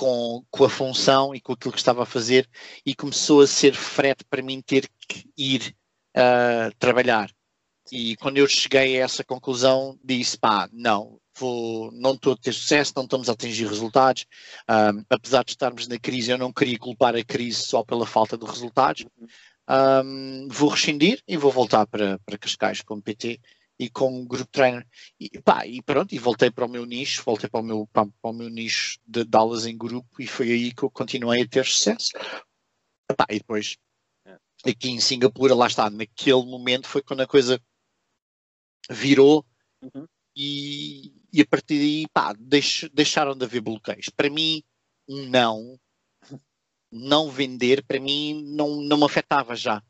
com, com a função e com aquilo que estava a fazer e começou a ser frete para mim ter que ir uh, trabalhar. E quando eu cheguei a essa conclusão, disse: pá, não, vou, não estou a ter sucesso, não estamos a atingir resultados. Um, apesar de estarmos na crise, eu não queria culpar a crise só pela falta de resultados. Um, vou rescindir e vou voltar para, para Cascais como PT e como grupo trainer. E, pá, e pronto, e voltei para o meu nicho, voltei para o meu, para, para o meu nicho de, de aulas em grupo e foi aí que eu continuei a ter sucesso. Epá, e depois, é. aqui em Singapura, lá está, naquele momento foi quando a coisa virou uhum. e, e, a partir daí, pá, deix, deixaram de haver bloqueios. Para mim, não, não vender, para mim, não, não me afetava já.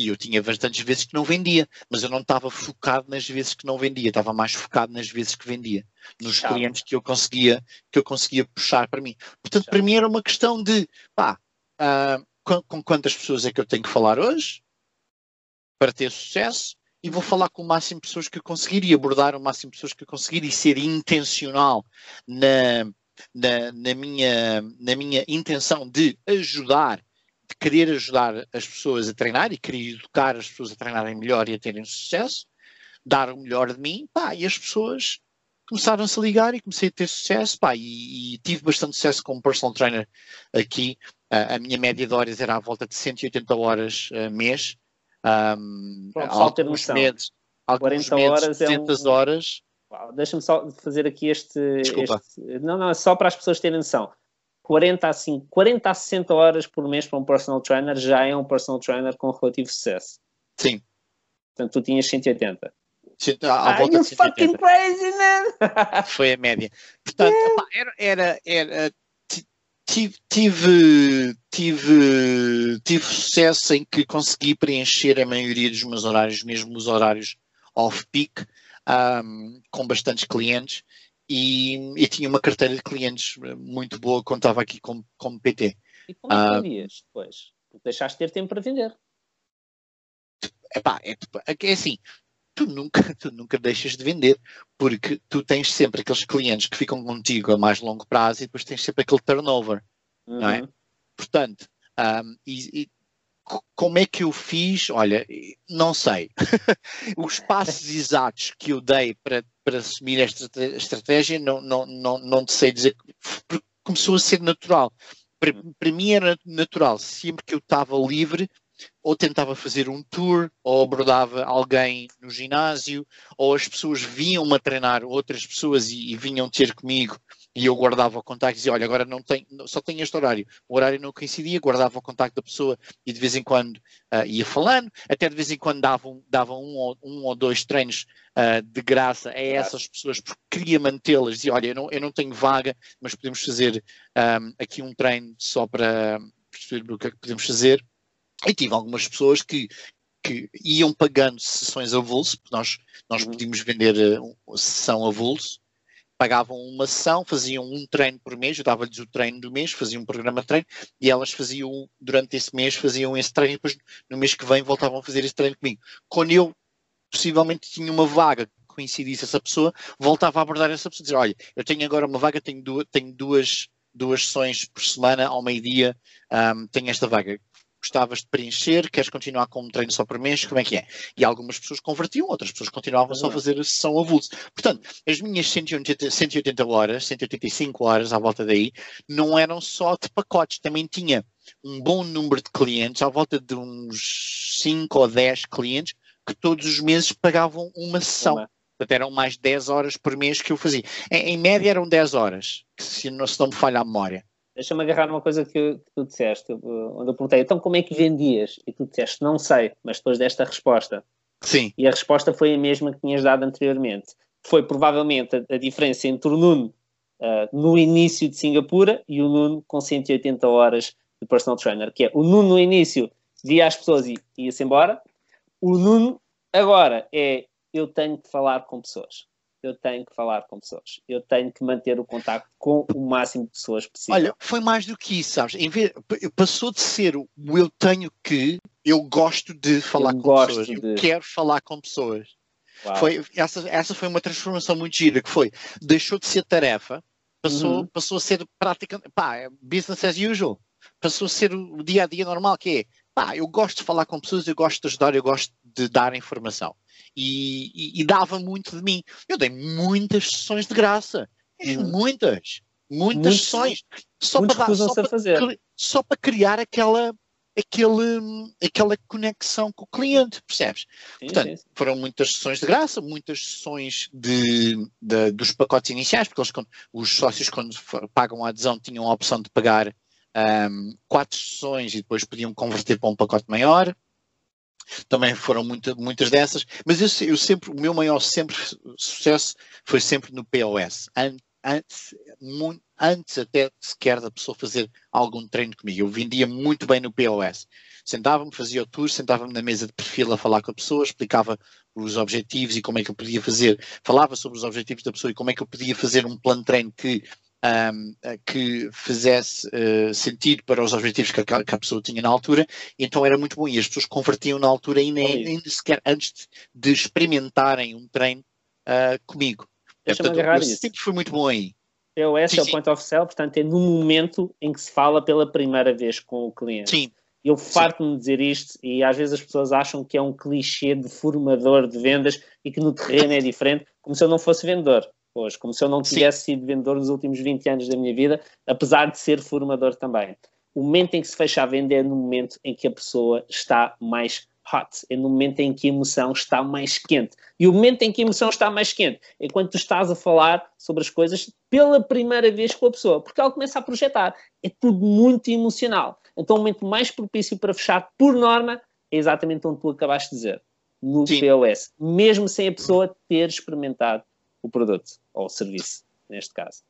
E eu tinha bastantes vezes que não vendia, mas eu não estava focado nas vezes que não vendia, estava mais focado nas vezes que vendia, nos clientes que eu conseguia que eu conseguia puxar para mim. Portanto, para mim era uma questão de pá, uh, com, com, quantas pessoas é que eu tenho que falar hoje para ter sucesso e vou falar com o máximo de pessoas que eu conseguir e abordar o máximo de pessoas que eu conseguir e ser intencional na, na, na, minha, na minha intenção de ajudar de querer ajudar as pessoas a treinar e querer educar as pessoas a treinarem melhor e a terem sucesso, dar o melhor de mim, pá, e as pessoas começaram-se a ligar e comecei a ter sucesso, pá, e, e tive bastante sucesso como personal trainer aqui. Uh, a minha média de horas era à volta de 180 horas uh, mês. Um, Pronto, alguns meses, alguns 40 meses, horas 200 é um... horas. Deixa-me só fazer aqui este, este, Não, não, é só para as pessoas terem noção. 40 a, 5, 40 a 60 horas por mês para um personal trainer já é um personal trainer com relativo sucesso. Sim. Portanto, tu tinhas 180. À, volta you fucking crazy, man! Foi a média. Portanto, yeah. era, era, era tive, tive, tive, tive sucesso em que consegui preencher a maioria dos meus horários, mesmo os horários off-peak, um, com bastantes clientes e, e, tinha uma carteira de clientes muito boa quando estava aqui como, como PT. E como é que vendias depois? deixaste de ter tempo para vender. Epá, é, é assim, tu nunca, tu nunca deixas de vender, porque tu tens sempre aqueles clientes que ficam contigo a mais longo prazo e depois tens sempre aquele turnover, uhum. não é? Uhum. Portanto, um, e, e, como é que eu fiz? Olha, não sei. Os passos exatos que eu dei para para assumir esta estratégia, não, não, não, não te sei dizer, porque começou a ser natural. Para, para mim era natural, sempre que eu estava livre, ou tentava fazer um tour, ou abordava alguém no ginásio, ou as pessoas vinham-me a treinar outras pessoas e, e vinham ter comigo e eu guardava o contacto e dizia, olha, agora não tem, só tenho este horário. O horário não coincidia, guardava o contacto da pessoa e de vez em quando uh, ia falando, até de vez em quando dava um, um, ou, um ou dois treinos uh, de graça a essas pessoas porque queria mantê-las. Dizia, olha, eu não, eu não tenho vaga, mas podemos fazer um, aqui um treino só para perceber o que é que podemos fazer. E tive algumas pessoas que, que iam pagando sessões a porque nós, nós uhum. podíamos vender uh, sessão a avulso, pagavam uma sessão, faziam um treino por mês, eu dava-lhes o treino do mês, faziam um programa de treino e elas faziam, durante esse mês, faziam esse treino e depois no mês que vem voltavam a fazer esse treino comigo. Quando eu possivelmente tinha uma vaga que coincidisse essa pessoa, voltava a abordar essa pessoa e dizer, olha, eu tenho agora uma vaga, tenho duas, tenho duas, duas sessões por semana, ao meio-dia, um, tenho esta vaga gostavas de preencher, queres continuar com um treino só por mês, como é que é? E algumas pessoas convertiam, outras pessoas continuavam só a fazer a sessão avulso. Portanto, as minhas 180, 180 horas, 185 horas à volta daí, não eram só de pacotes, também tinha um bom número de clientes, à volta de uns 5 ou 10 clientes, que todos os meses pagavam uma sessão. Uma. Portanto, eram mais 10 horas por mês que eu fazia. Em, em média eram 10 horas, se não, se não me falha a memória. Deixa-me agarrar numa coisa que, que, tu disseste, onde eu perguntei, então como é que vendias? E tu disseste, não sei, mas depois desta resposta. Sim. E a resposta foi a mesma que tinhas dado anteriormente. Foi provavelmente a, a diferença entre o Nuno uh, no início de Singapura e o Nuno com 180 horas de personal trainer, que é o Nuno no início via as pessoas e ia-se embora, o Nuno agora é eu tenho que falar com pessoas eu tenho que falar com pessoas. Eu tenho que manter o contacto com o máximo de pessoas possível. Olha, foi mais do que isso, sabes? Em vez, passou de ser o eu tenho que, eu gosto de falar eu com pessoas. De... Eu quero falar com pessoas. Foi, essa, essa foi uma transformação muito gira, que foi, deixou de ser tarefa, Passou, uhum. passou a ser prática, pá, é business as usual. Passou a ser o dia a dia normal, que é, pá, eu gosto de falar com pessoas, eu gosto de ajudar, eu gosto de dar informação. E, e, e dava muito de mim. Eu dei muitas sessões de graça. Uhum. Muitas. Muitas muitos, sessões. Só para, dar, só, para, só para criar aquela aquele, aquela conexão com o cliente, percebes? Sim, Portanto, sim. foram muitas sessões de graça, muitas sessões de, de dos pacotes iniciais, porque eles, os sócios, quando pagam a adesão, tinham a opção de pagar um, quatro sessões e depois podiam converter para um pacote maior. Também foram muita, muitas dessas, mas eu, eu, sempre, o meu maior sempre sucesso foi sempre no POS. Antes, muito, antes até sequer da pessoa fazer algum treino comigo. Eu vendia muito bem no POS. Sentava-me, fazia o tour, sentava-me na mesa de perfil a falar com a pessoa, explicava os objetivos e como é que eu podia fazer, falava sobre os objetivos da pessoa e como é que eu podia fazer um plano de treino que, um, que fizesse uh, sentido para os objetivos que a, que a, pessoa tinha na altura, então era muito bom. E as pessoas convertiam na altura ainda, ainda sequer antes de experimentarem um treino uh, comigo. Portanto, eu sempre fui muito bom aí. POS sim, é o point of sale, portanto é no momento em que se fala pela primeira vez com o cliente. Sim. Eu farto-me dizer isto e às vezes as pessoas acham que é um clichê de formador de vendas e que no terreno é diferente, como se eu não fosse vendedor hoje, como se eu não tivesse Sim. sido vendedor nos últimos 20 anos da minha vida, apesar de ser formador também. O momento em que se fecha a venda é no momento em que a pessoa está mais hot, é no momento em que a emoção está mais quente. E o momento em que a emoção está mais quente é quando tu estás a falar sobre as coisas pela primeira vez com a pessoa, porque ela começa a projetar. É tudo muito emocional. Então, o momento mais propício para fechar, por norma, é exatamente onde tu acabaste de dizer, no Sim. POS, mesmo sem a pessoa ter experimentado o produto ou o serviço, neste caso.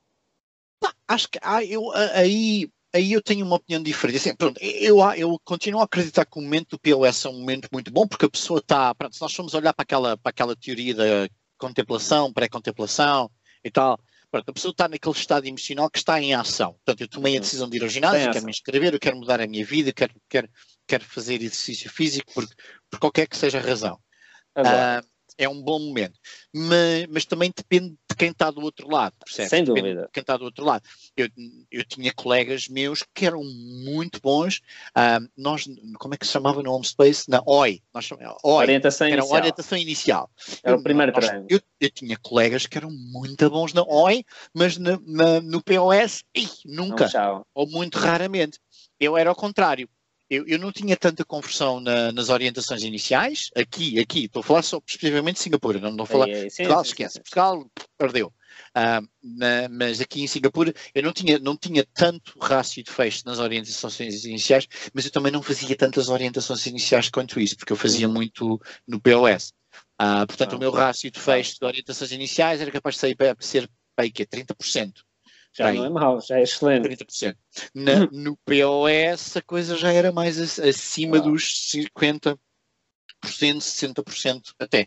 Acho que ah, eu, aí aí eu tenho uma opinião diferente. Assim, pronto, eu, eu continuo a acreditar que o momento do POS é um momento muito bom, porque a pessoa está. Se nós formos olhar para aquela, para aquela teoria da contemplação, pré-contemplação e tal, pronto, a pessoa está naquele estado emocional que está em ação. Portanto, eu tomei a uhum. decisão de ir ao ginásio, quero me inscrever, eu quero mudar a minha vida, quero, quero, quero fazer exercício físico por, por qualquer que seja a razão. Uh, é um bom momento. Mas, mas também depende de quem está do outro lado, percebe? Sem dúvida. Depende de quem está do outro lado. Eu, eu tinha colegas meus que eram muito bons. Uh, nós, como é que se chamava no Home Space? Na OI. Nós chamamos, OI. Orientação era inicial. orientação inicial. Era o primeiro nós, treino. Eu, eu, tinha colegas que eram muito bons na OI, mas na, na, no POS, ih, nunca. Ou muito raramente. Eu era ao contrário eu, eu não tinha tanta conversão na, nas orientações iniciais, aqui, aqui, estou a falar só especificamente de Singapura, não estou a falar é, sim, Portugal, sim, esquece, sim. Portugal perdeu. Na, mas aqui em Singapura eu não tinha, não tinha tanto rácio de fecho nas orientações iniciais, mas eu também não fazia tantas orientações iniciais quanto isso, porque eu fazia uhum. muito no POS. Ah, portanto, ah, o meu rácio de fecho de orientações iniciais era capaz de ser, ser, ser, ser 30%. Já Bem, não é mau, já é excelente. 30%. Na, no POS a coisa já era mais acima ah. dos 50%, 60% até.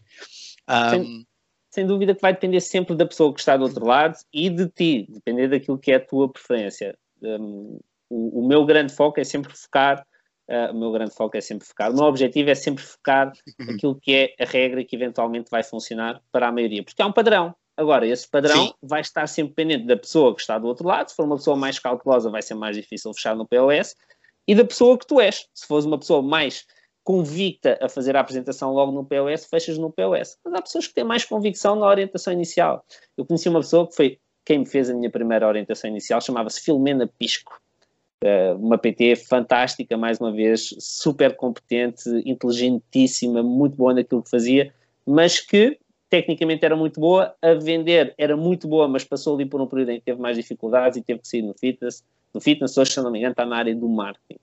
Um, sem, sem, dúvida que vai depender sempre da pessoa que está do outro lado e de ti, depender daquilo que é a tua preferência. Um, o, o, meu grande foco é sempre focar, uh, o meu grande foco é sempre focar, o meu objetivo é sempre focar aquilo que é a regra que eventualmente vai funcionar para a maioria, porque há um padrão. Agora, esse padrão Sim. vai estar sempre pendente da pessoa que está do outro lado. Se for uma pessoa mais cautelosa, vai ser mais difícil fechar no POS. E da pessoa que tu és. Se fores uma pessoa mais convicta a fazer a apresentação logo no POS, fechas no POS. Mas há pessoas que têm mais convicção na orientação inicial. Eu conheci uma pessoa que foi quem me fez a minha primeira orientação inicial, chamava-se Filomena Pisco. Eh, uma PT fantástica, mais uma vez, super competente, inteligentíssima, muito boa naquilo que fazia, mas que tecnicamente era muito boa, a vender era muito boa, mas passou ali por um período em que teve mais dificuldades e teve que sair no fitness. No fitness, hoje, se não me engano, está na área do marketing.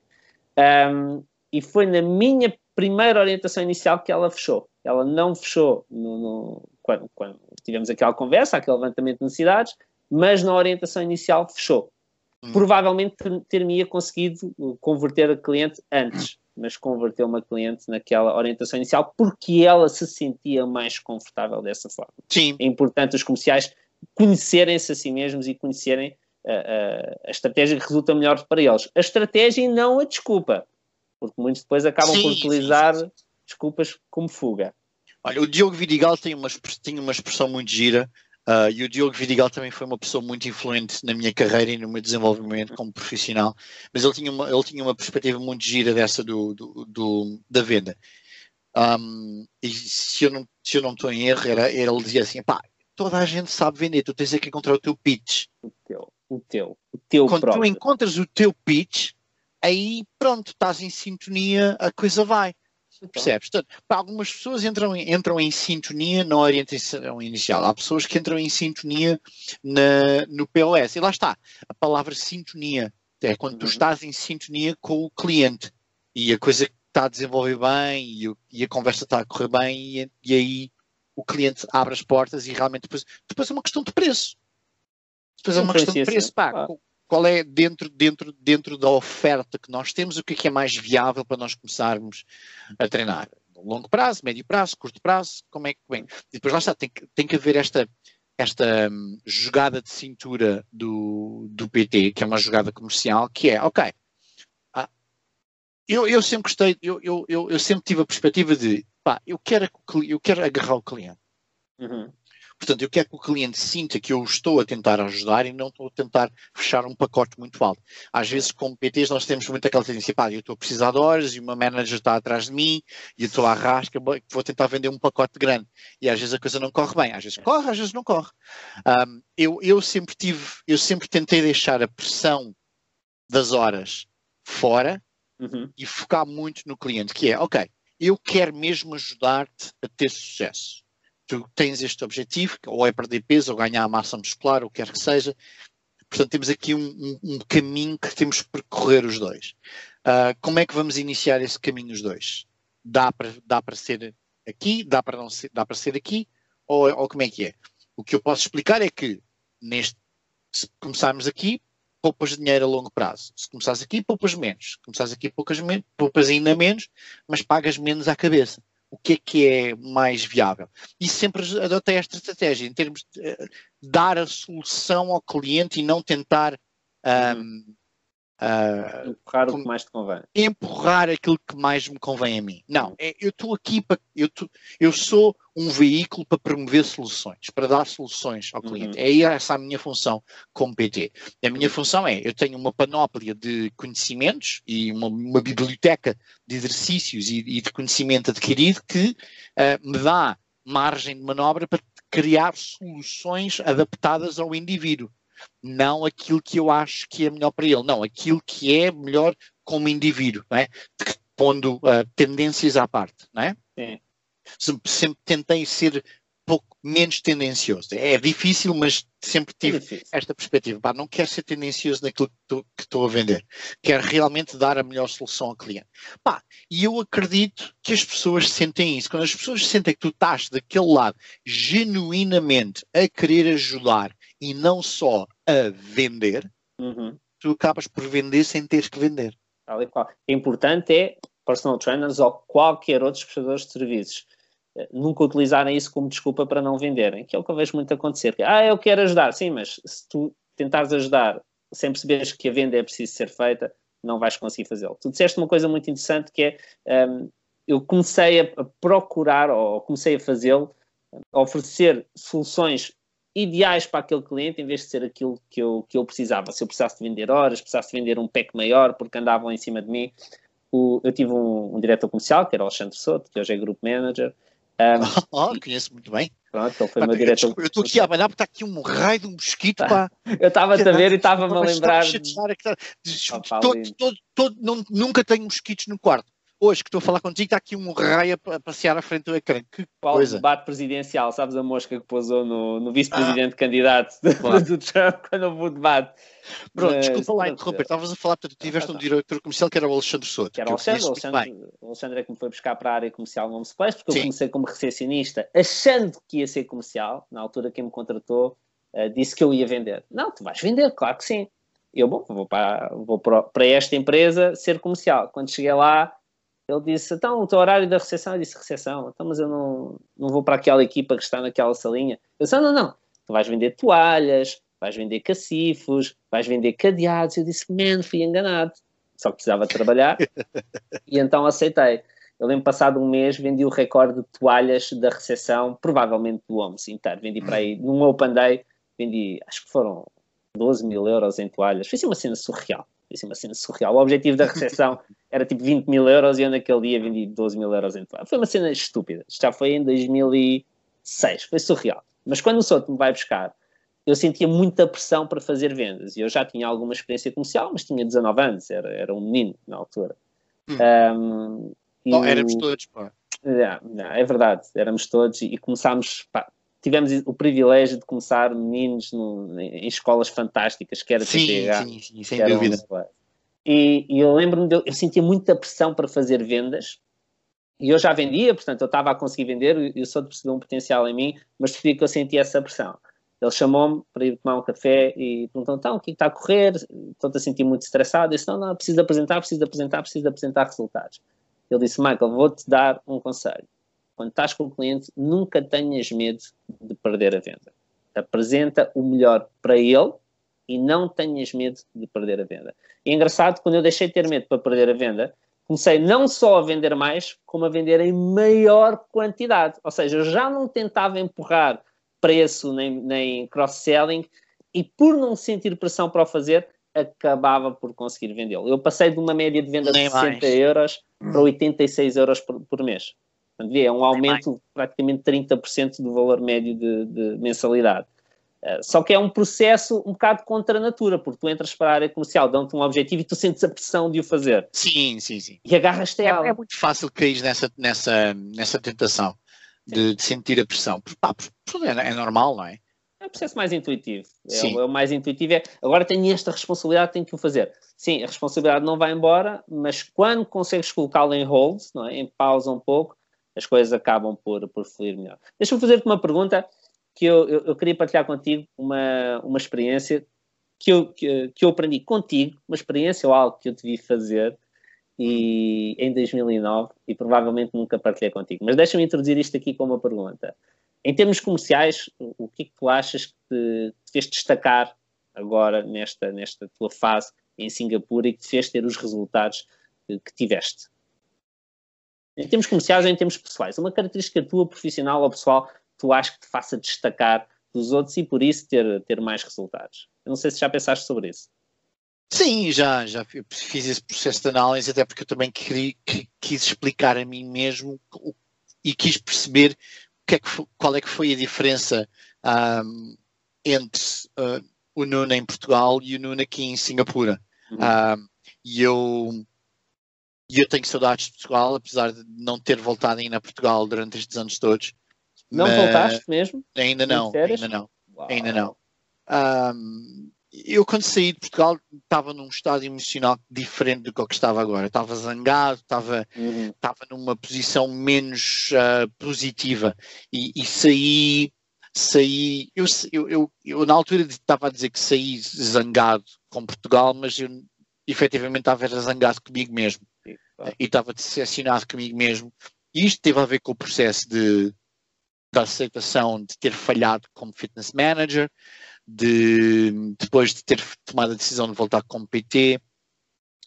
Um, e foi na minha primeira orientação inicial que ela fechou. Ela não fechou no, no, quando, quando, tivemos aquela conversa, aquele levantamento de necessidades, mas na orientação inicial fechou. Hum. Provavelmente ter-me-ia conseguido converter a cliente antes mas converteu uma cliente naquela orientação inicial porque ela se sentia mais confortável dessa forma. Sim. É importante os comerciais conhecerem-se a si mesmos e conhecerem a, a, a, estratégia que resulta melhor para eles. A estratégia e não a desculpa, porque muitos depois acabam sim, por utilizar sim, sim. desculpas como fuga. Olha, o Diogo Vidigal tem uma, tem uma expressão muito gira Uh, e o Diogo Vidigal também foi uma pessoa muito influente na minha carreira e no meu desenvolvimento como profissional, mas ele tinha uma, ele tinha uma perspectiva muito gira dessa do, do, do da venda. Um, e se eu, não, se eu não estou em erro, era, ele dizia assim: pá, toda a gente sabe vender, tu tens é que encontrar o teu pitch. O teu, o teu, o teu Quando próprio. tu encontras o teu pitch, aí pronto, estás em sintonia, a coisa vai. Percebes? Portanto, para algumas pessoas entram em, entram em sintonia na orientação inicial. Há pessoas que entram em sintonia na, no POS. E lá está. A palavra sintonia é quando tu Uhum. estás em sintonia com o cliente e a coisa está a desenvolver bem e, e a conversa está a correr bem e, e aí o cliente abre as portas e realmente depois, depois é uma questão de preço. Depois é uma questão de preço. Pá. Qual é dentro, dentro, dentro da oferta que nós temos, o que é que é mais viável para nós começarmos a treinar? Longo prazo, médio prazo, curto prazo, como é que vem? E depois lá está, tem que, tem que haver esta, esta hum, jogada de cintura do, do PT, que é uma jogada comercial, que é, ok, ah, eu, eu sempre gostei, eu, eu, eu, eu sempre tive a perspectiva de, pá, eu quero, eu quero agarrar o cliente. Uhum. Portanto, eu quero que o cliente sinta que eu estou a tentar ajudar e não estou a tentar fechar um pacote muito alto. Às vezes, como PTs, nós temos muito aquela tendência, pá, eu estou a precisar de horas e uma manager está atrás de mim e eu estou à rasca, vou tentar vender um pacote grande. E às vezes a coisa não corre bem. Às vezes corre, às vezes não corre. Ahm, eu, eu sempre tive, eu sempre tentei deixar a pressão das horas fora Uhum. e focar muito no cliente, que é, ok, eu quero mesmo ajudar-te a ter sucesso. Tu tens este objetivo, que ou é perder peso, ou ganhar massa muscular, ou quer que seja. Portanto, temos aqui um, um- um caminho que temos que percorrer os dois. Ah, como é que vamos iniciar esse caminho os dois? Dá para, dá ser aqui, dá para, não ser, dá para ser aqui, ou, ou como é que é? O que eu posso explicar é que, neste, se começarmos aqui, poupas dinheiro a longo prazo. Se começares aqui, poupas menos. Se começares aqui, poupas, poupas ainda menos, mas pagas menos à cabeça. O que é que é mais viável? E sempre adotei esta estratégia, em termos de eh, dar a solução ao cliente e não tentar ahm, ah, Empurrar o que mais te convém. empurrar aquilo que mais me convém a mim. Não, é- eu estou aqui para. Eu, tô- eu sou um veículo para promover soluções, para dar soluções ao cliente. Uhum. É essa a minha função como PT. A minha função é: eu tenho uma panóplia de conhecimentos e uma, uma biblioteca de exercícios e, e de conhecimento adquirido que ah, me dá margem de manobra para criar soluções adaptadas ao indivíduo não aquilo que eu acho que é melhor para ele, não, aquilo que é melhor como indivíduo, não é? Pondo ah, tendências à parte, não é? Sempre, sempre tentei ser pouco menos tendencioso. É difícil, mas sempre É tive difícil. esta perspectiva. Pá, não quero ser tendencioso naquilo que estou- a vender. Quero realmente dar a melhor solução ao cliente. Pá, e eu acredito que as pessoas sentem isso. Quando as pessoas sentem que tu estás daquele lado genuinamente a querer ajudar e não só a vender, Uhum. tu acabas por vender sem teres que vender. Tal e qual. O importante é personal trainers ou qualquer outros prestadores de serviços eh, nunca utilizarem isso como desculpa para não venderem, que é o que eu vejo muito acontecer. Ah, eu quero ajudar, sim, mas se tu tentares ajudar sem perceberes que a venda é preciso ser feita, não vais conseguir fazê-lo. Tu disseste uma coisa muito interessante que é ehm, eu comecei a procurar ou comecei a fazê-lo, a oferecer soluções ideais para aquele cliente em vez de ser aquilo que eu, que eu precisava. Se eu precisasse de vender horas, precisasse de vender um pack maior porque andavam em cima de mim. O- eu tive um, um diretor comercial, que era o Alexandre Soto, que hoje é Group Manager. Um, Oh, conheço muito bem. pronto, ele foi meu eu diretor. eu estou aqui a abanar porque está aqui um raio de um mosquito, pá. Eu estava-te a ver e estava-me a lembrar. de- todo- todo- todo- não- nunca tenho mosquitos no quarto. Hoje que estou a falar contigo, está aqui um raio a, pa- a passear à frente do ecrã. Que Qual coisa. debate presidencial, sabes a mosca que pousou no, no vice-presidente candidato do, Claro. do Trump quando houve o debate? Pronto, Mas, desculpa lá interromper. Estavas a falar, portanto, tu tiveste tá, um diretor comercial que era o Alexandre Souto. que era o eu Alexandre, o. Alexandre, o Alexandre é que me foi buscar para a área comercial no Home Place, porque eu Sim. comecei como recepcionista, achando que ia ser comercial, na altura quem me contratou eh, disse que eu ia vender. Não, tu vais vender, claro que sim. Eu, bom, vou para, vou para esta empresa ser comercial. Quando cheguei lá, ele disse, então, o teu horário da recepção? Eu disse, recepção? Então, mas eu não, não vou para aquela equipa que está naquela salinha. Eu disse, não, não, não. Tu vais vender toalhas, vais vender cacifos, vais vender cadeados. Eu disse, man, fui enganado. Só que precisava trabalhar. e então aceitei. eu lembro passado um mês vendi o recorde de toalhas da recepção, provavelmente do Homes inteiro. Vendi para aí, num Open Day, vendi, acho que foram 12 mil euros em toalhas. Foi assim uma cena surreal. Foi assim uma cena surreal. O objetivo da recepção era tipo 20 mil euros e eu naquele dia vendi 12 mil euros em. Foi uma cena estúpida. Já foi em 2006. Foi surreal. Mas quando o Soto me vai buscar, eu sentia muita pressão para fazer vendas. E eu já tinha alguma experiência comercial, mas tinha 19 anos, era, era um menino na altura. Hum. Um, oh, éramos todos, pá. É, é, verdade, éramos todos e começámos, pá, tivemos o privilégio de começar meninos no, em escolas fantásticas, que era sim, TPH, sim, sim, sem dúvida. E, e, eu lembro-me, de, eu sentia muita pressão para fazer vendas, e eu já vendia, portanto eu estava a conseguir vender, eu só percebi um potencial em mim, mas percebi que eu sentia essa pressão. Ele chamou-me para ir tomar um café e perguntou, então, o que é está a correr? Estou-te a sentir muito estressado. Eu disse, não, não, preciso apresentar, preciso apresentar, preciso apresentar resultados. Ele disse, Michael, vou-te dar um conselho. Quando estás com o cliente, nunca tenhas medo de perder a venda. Apresenta o melhor para ele e não tenhas medo de perder a venda. E é engraçado, quando eu deixei de ter medo para perder a venda, comecei não só a vender mais, como a vender em maior quantidade. Ou seja, eu já não tentava empurrar preço nem, nem cross-selling e por não sentir pressão para o fazer, acabava por conseguir vendê-lo. Eu passei de uma média de venda nem de 60 mais. euros para 86 euros por, por mês. É um aumento de praticamente 30% do valor médio de, de mensalidade. Uh, só que é um processo um bocado contra a natura, porque tu entras para a área comercial, dão-te um objetivo e tu sentes a pressão de o fazer. Sim, sim, sim. E agarras-te é, é, muito fácil cair nessa, nessa, nessa tentação de, de, sentir a pressão. Pá, é, é normal, não é? É o processo mais intuitivo. É, o, é o, mais intuitivo é agora tenho esta responsabilidade, tenho que o fazer. Sim, a responsabilidade não vai embora, mas quando consegues colocá-la em hold, não é? em pausa um pouco, as coisas acabam por, por fluir melhor. Deixa-me fazer-te uma pergunta que eu, eu, eu, queria partilhar contigo uma, uma experiência que eu, que, que, eu aprendi contigo, uma experiência ou algo que eu te vi fazer e, em 2009 e provavelmente nunca partilhei contigo. Mas deixa-me introduzir isto aqui com uma pergunta. Em termos comerciais, o que é que tu achas que te, te fez destacar agora nesta, nesta tua fase em Singapura e que te fez ter os resultados que, que tiveste? Em termos comerciais ou em termos pessoais? Uma característica tua, profissional ou pessoal, tu achas que te faça destacar dos outros e por isso ter, ter mais resultados? Eu não sei se já pensaste sobre isso. Sim, já, já fiz esse processo de análise, até porque eu também queria, quis explicar a mim mesmo e quis perceber que é que foi, qual é que foi a diferença um, entre uh, o Nuno em Portugal e o Nuno aqui em Singapura. Uhum. Um, e eu, eu tenho saudades de Portugal, apesar de não ter voltado ainda a Portugal durante estes anos todos. Não voltaste mesmo? Ainda não, ainda não, Uau. ainda não. Um, eu quando saí de Portugal estava num estado emocional diferente do que estava agora. Estava zangado, estava, uhum. estava numa posição menos uh, positiva e, e, saí, saí. Eu, eu, eu, eu, na altura estava a dizer que saí zangado com Portugal, mas eu efetivamente estava zangado comigo mesmo Sim, claro. e estava decepcionado comigo mesmo. E isto teve a ver com o processo de da aceitação de ter falhado como fitness manager, de, depois de ter tomado a decisão de voltar como PT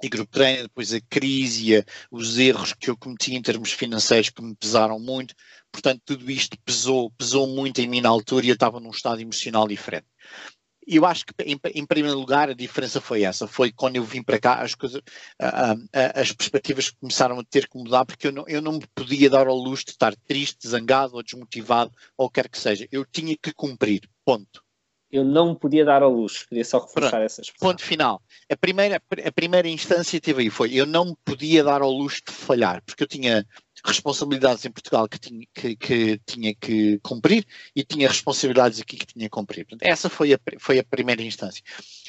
e grupo treino, depois a crise e os erros que eu cometi em termos financeiros que me pesaram muito. Portanto, tudo isto pesou, pesou muito em mim na altura e eu estava num estado emocional diferente. Eu acho que, em, em, primeiro lugar, a diferença foi essa. Foi quando eu vim para cá, as coisas, as perspectivas começaram a ter que mudar, porque eu não, eu não me podia dar ao luxo de estar triste, zangado ou desmotivado, ou quer que seja. Eu tinha que cumprir. Ponto eu não podia dar ao luxo, queria só reforçar Pronto, essas Ponto final. A primeira, a primeira instância teve aí foi, eu não podia dar ao luxo de falhar, porque eu tinha responsabilidades em Portugal que tinha que, que tinha que cumprir e tinha responsabilidades aqui que tinha que cumprir. Portanto, essa foi a, foi a primeira instância.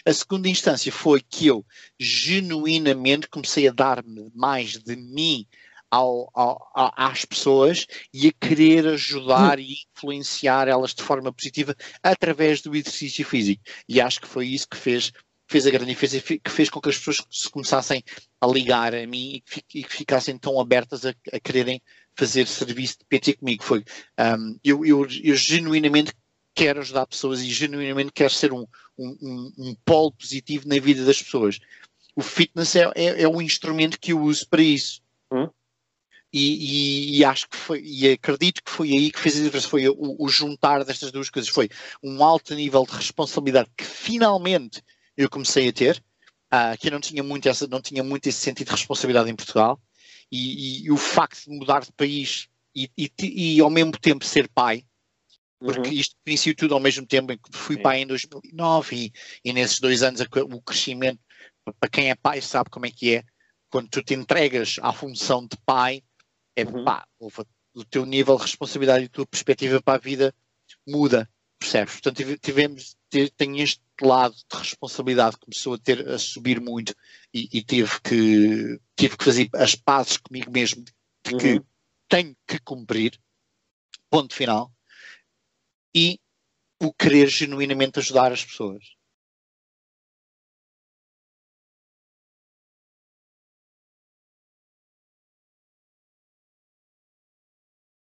A segunda instância foi que eu genuinamente comecei a dar-me mais de mim ao, ao, às pessoas e a querer ajudar e influenciar elas de forma positiva através do exercício físico. E acho que foi isso que fez, fez a grande diferença, que fez com que as pessoas se começassem a ligar a mim e que, ficassem tão abertas a, a quererem fazer serviço de PT comigo. Foi, um, eu, eu, eu genuinamente quero ajudar pessoas e genuinamente quero ser um, um, um, polo positivo na vida das pessoas. O fitness é, é, é o instrumento que eu uso para isso. Hum? E, e, e, acho que foi, e acredito que foi aí que fez a diferença, foi o, o, juntar destas duas coisas, foi um alto nível de responsabilidade que finalmente eu comecei a ter, uh, que eu não tinha muito essa, não tinha muito esse sentido de responsabilidade em Portugal, e, e o facto de mudar de país e, e, ao mesmo tempo ser pai, porque uhum. isto conheci tudo ao mesmo tempo, em que fui Sim. pai em 2009 e, e nesses dois anos o crescimento, para quem é pai sabe como é que é, quando tu te entregas à função de pai, é uhum. pá, o teu nível de responsabilidade e a tua perspectiva para a vida muda, percebes? Portanto, tivemos, tem este lado de responsabilidade que começou a ter a subir muito e, e tive que tive que fazer as pazes comigo mesmo de que uhum. tenho que cumprir, ponto final, e o querer genuinamente ajudar as pessoas.